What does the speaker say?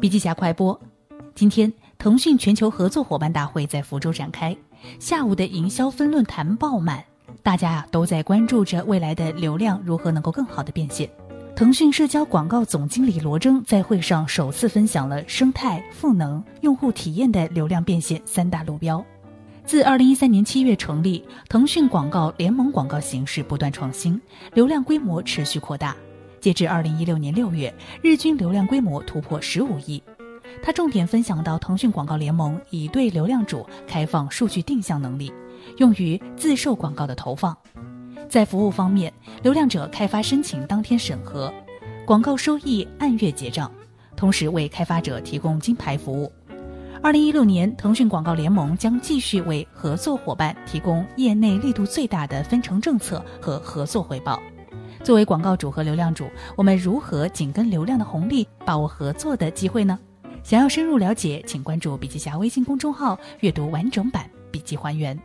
笔记侠快播，今天腾讯全球合作伙伴大会在福州展开，下午的营销分论坛爆满，大家啊都在关注着未来的流量如何能够更好的变现。腾讯社交广告总经理罗征在会上首次分享了生态、赋能、用户体验的流量变现三大路标。自二零一三年七月成立，腾讯广告联盟广告形式不断创新，流量规模持续扩大。截至二零一六年六月，日均流量规模突破十五亿。他重点分享到，腾讯广告联盟已对流量主开放数据定向能力，用于自售广告的投放。在服务方面，流量者开发申请当天审核，广告收益按月结账，同时为开发者提供金牌服务。二零一六年，腾讯广告联盟将继续为合作伙伴提供业内力度最大的分成政策和合作回报。作为广告主和流量主，我们如何紧跟流量的红利，把握合作的机会呢？想要深入了解，请关注笔记侠微信公众号，阅读完整版笔记还原。